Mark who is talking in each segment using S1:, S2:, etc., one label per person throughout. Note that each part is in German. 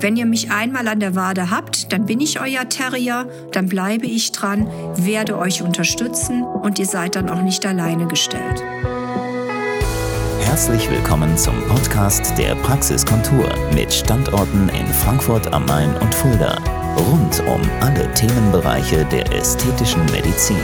S1: Wenn ihr mich einmal an der Wade habt, dann bin ich euer Terrier, dann bleibe ich dran, werde euch unterstützen und ihr seid dann auch nicht alleine gestellt.
S2: Herzlich willkommen zum Podcast der Praxiskontur mit Standorten in Frankfurt am Main und Fulda. Rund um alle Themenbereiche der ästhetischen Medizin.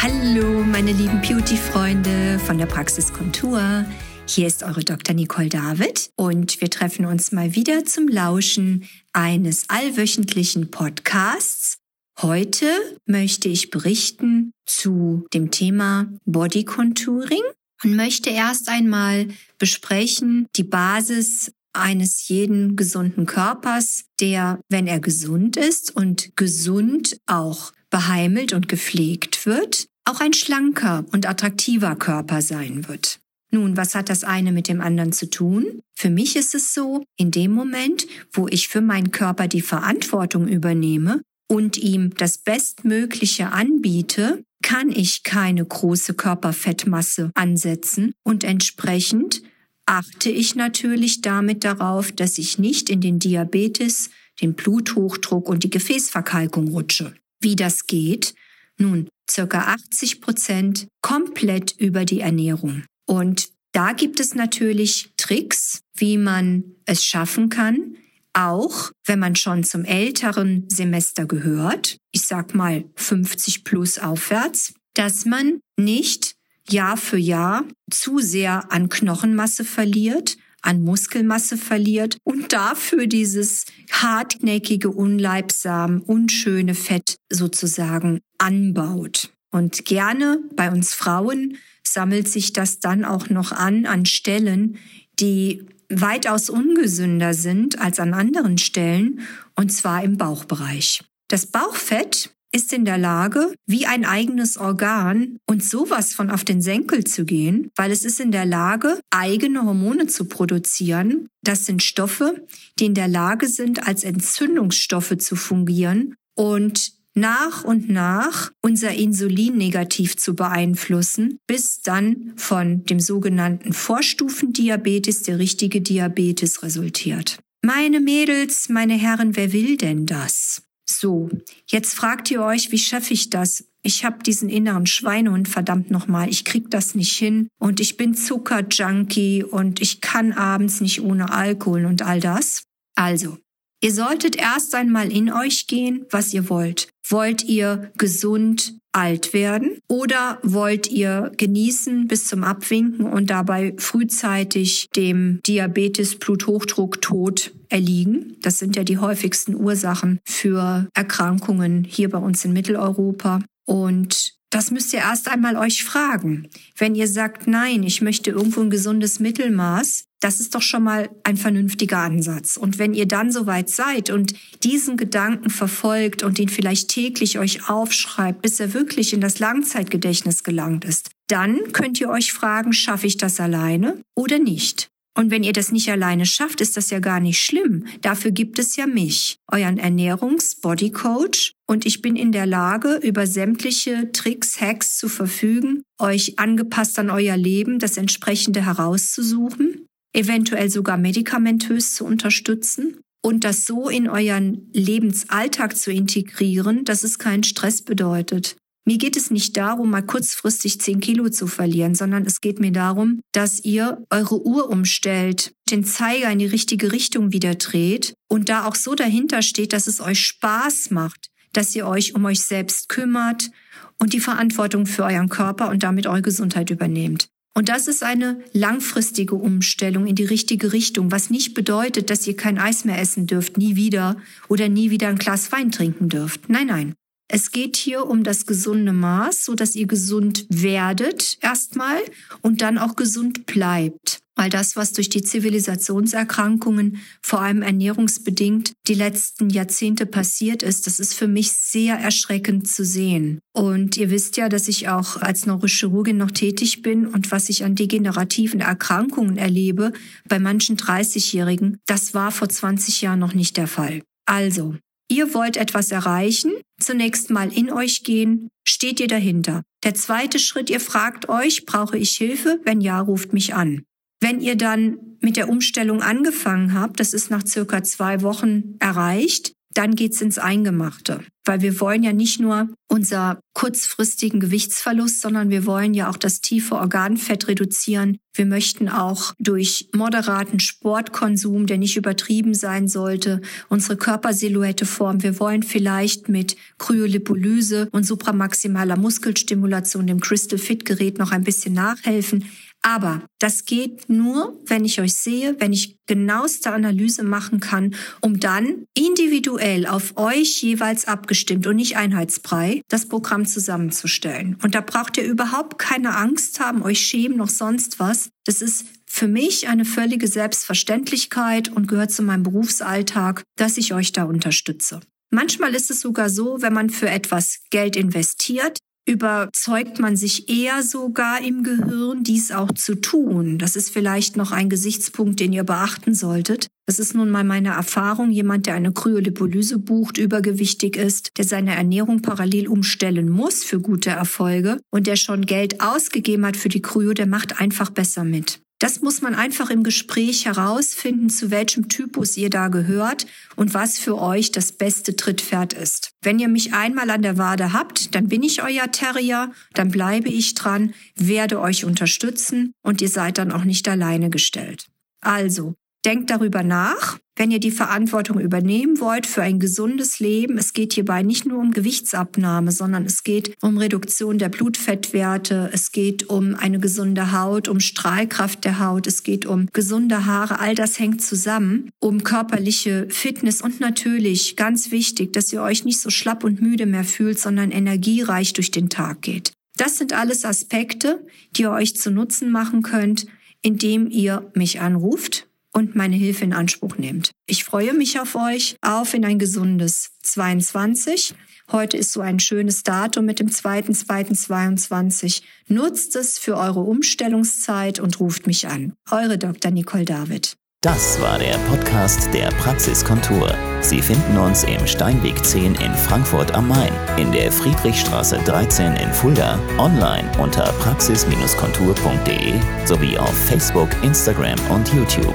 S1: Hallo, meine lieben Beauty-Freunde von der Praxiskontur. Hier ist eure Dr. Nicole David und wir treffen uns mal wieder zum Lauschen eines allwöchentlichen Podcasts. Heute möchte ich berichten zu dem Thema Body Contouring und möchte erst einmal besprechen die Basis eines jeden gesunden Körpers, der, wenn er gesund ist und gesund auch beheimelt und gepflegt wird, auch ein schlanker und attraktiver Körper sein wird. Nun, was hat das eine mit dem anderen zu tun? Für mich ist es so, in dem Moment, wo ich für meinen Körper die Verantwortung übernehme und ihm das Bestmögliche anbiete, kann ich keine große Körperfettmasse ansetzen und entsprechend achte ich natürlich damit darauf, dass ich nicht in den Diabetes, den Bluthochdruck und die Gefäßverkalkung rutsche. Wie das geht? Nun, circa 80 Prozent komplett über die Ernährung. Und da gibt es natürlich Tricks, wie man es schaffen kann, auch wenn man schon zum älteren Semester gehört, ich sag mal 50 plus aufwärts, dass man nicht Jahr für Jahr zu sehr an Knochenmasse verliert, an Muskelmasse verliert und dafür dieses hartnäckige, unleibsam, unschöne Fett sozusagen anbaut. Und gerne bei uns Frauen sammelt sich das dann auch noch an an Stellen, die weitaus ungesünder sind als an anderen Stellen, und zwar im Bauchbereich. Das Bauchfett ist in der Lage, wie ein eigenes Organ und sowas von auf den Senkel zu gehen, weil es ist in der Lage, eigene Hormone zu produzieren. Das sind Stoffe, die in der Lage sind, als Entzündungsstoffe zu fungieren und nach und nach unser Insulin negativ zu beeinflussen, bis dann von dem sogenannten Vorstufendiabetes der richtige Diabetes resultiert. Meine Mädels, meine Herren, wer will denn das? So, jetzt fragt ihr euch, wie schaffe ich das? Ich habe diesen inneren Schweinehund, verdammt nochmal, ich krieg das nicht hin und ich bin Zuckerjunkie und ich kann abends nicht ohne Alkohol und all das. Also, Ihr solltet erst einmal in euch gehen, was ihr wollt. Wollt ihr gesund alt werden oder wollt ihr genießen bis zum Abwinken und dabei frühzeitig dem Diabetes, Bluthochdruck, Tod erliegen? Das sind ja die häufigsten Ursachen für Erkrankungen hier bei uns in Mitteleuropa. Und das müsst ihr erst einmal euch fragen. Wenn ihr sagt, nein, ich möchte irgendwo ein gesundes Mittelmaß, das ist doch schon mal ein vernünftiger Ansatz. Und wenn ihr dann soweit seid und diesen Gedanken verfolgt und ihn vielleicht täglich euch aufschreibt, bis er wirklich in das Langzeitgedächtnis gelangt ist, dann könnt ihr euch fragen, schaffe ich das alleine oder nicht? Und wenn ihr das nicht alleine schafft, ist das ja gar nicht schlimm. Dafür gibt es ja mich, euren Ernährungs-Body-Coach. Und ich bin in der Lage, über sämtliche Tricks, Hacks zu verfügen, euch angepasst an euer Leben das entsprechende herauszusuchen, eventuell sogar medikamentös zu unterstützen und das so in euren Lebensalltag zu integrieren, dass es keinen Stress bedeutet. Mir geht es nicht darum, mal kurzfristig 10 Kilo zu verlieren, sondern es geht mir darum, dass ihr eure Uhr umstellt, den Zeiger in die richtige Richtung wieder dreht und da auch so dahinter steht, dass es euch Spaß macht, dass ihr euch um euch selbst kümmert und die Verantwortung für euren Körper und damit eure Gesundheit übernehmt. Und das ist eine langfristige Umstellung in die richtige Richtung, was nicht bedeutet, dass ihr kein Eis mehr essen dürft, nie wieder oder nie wieder ein Glas Wein trinken dürft. Nein, nein. Es geht hier um das gesunde Maß, so dass ihr gesund werdet erstmal und dann auch gesund bleibt. Weil das, was durch die Zivilisationserkrankungen, vor allem ernährungsbedingt, die letzten Jahrzehnte passiert ist, das ist für mich sehr erschreckend zu sehen. Und ihr wisst ja, dass ich auch als Neurochirurgin noch tätig bin und was ich an degenerativen Erkrankungen erlebe bei manchen 30-Jährigen, das war vor 20 Jahren noch nicht der Fall. Also, Ihr wollt etwas erreichen, zunächst mal in euch gehen, steht ihr dahinter. Der zweite Schritt, ihr fragt euch, brauche ich Hilfe? Wenn ja, ruft mich an. Wenn ihr dann mit der Umstellung angefangen habt, das ist nach circa zwei Wochen erreicht, dann geht's ins Eingemachte. Weil wir wollen ja nicht nur unser kurzfristigen Gewichtsverlust, sondern wir wollen ja auch das tiefe Organfett reduzieren. Wir möchten auch durch moderaten Sportkonsum, der nicht übertrieben sein sollte, unsere Körpersilhouette formen. Wir wollen vielleicht mit Kryolipolyse und supramaximaler Muskelstimulation, dem Crystal Fit Gerät noch ein bisschen nachhelfen. Aber das geht nur, wenn ich euch sehe, wenn ich genaueste Analyse machen kann, um dann individuell auf euch jeweils abgestimmt und nicht einheitsbrei das Programm zusammenzustellen. Und da braucht ihr überhaupt keine Angst haben, euch schämen noch sonst was. Das ist für mich eine völlige Selbstverständlichkeit und gehört zu meinem Berufsalltag, dass ich euch da unterstütze. Manchmal ist es sogar so, wenn man für etwas Geld investiert, überzeugt man sich eher sogar im Gehirn, dies auch zu tun. Das ist vielleicht noch ein Gesichtspunkt, den ihr beachten solltet. Das ist nun mal meine Erfahrung. Jemand, der eine Kryolipolyse bucht, übergewichtig ist, der seine Ernährung parallel umstellen muss für gute Erfolge und der schon Geld ausgegeben hat für die Kryo, der macht einfach besser mit. Das muss man einfach im Gespräch herausfinden, zu welchem Typus ihr da gehört und was für euch das beste Trittpferd ist. Wenn ihr mich einmal an der Wade habt, dann bin ich euer Terrier, dann bleibe ich dran, werde euch unterstützen und ihr seid dann auch nicht alleine gestellt. Also, denkt darüber nach, wenn ihr die Verantwortung übernehmen wollt für ein gesundes Leben, es geht hierbei nicht nur um Gewichtsabnahme, sondern es geht um Reduktion der Blutfettwerte, es geht um eine gesunde Haut, um Strahlkraft der Haut, es geht um gesunde Haare, all das hängt zusammen, um körperliche Fitness. Und natürlich ganz wichtig, dass ihr euch nicht so schlapp und müde mehr fühlt, sondern energiereich durch den Tag geht. Das sind alles Aspekte, die ihr euch zu Nutzen machen könnt, indem ihr mich anruft und meine Hilfe in Anspruch nehmt. Ich freue mich auf euch, auf in ein gesundes 22. Heute ist so ein schönes Datum mit dem 2.2.22. Nutzt es für eure Umstellungszeit und ruft mich an. Eure Dr. Nicole David.
S2: Das war der Podcast der Praxiskontur. Sie finden uns im Steinweg 10 in Frankfurt am Main, in der Friedrichstraße 13 in Fulda, online unter praxis-kontur.de sowie auf Facebook, Instagram und YouTube.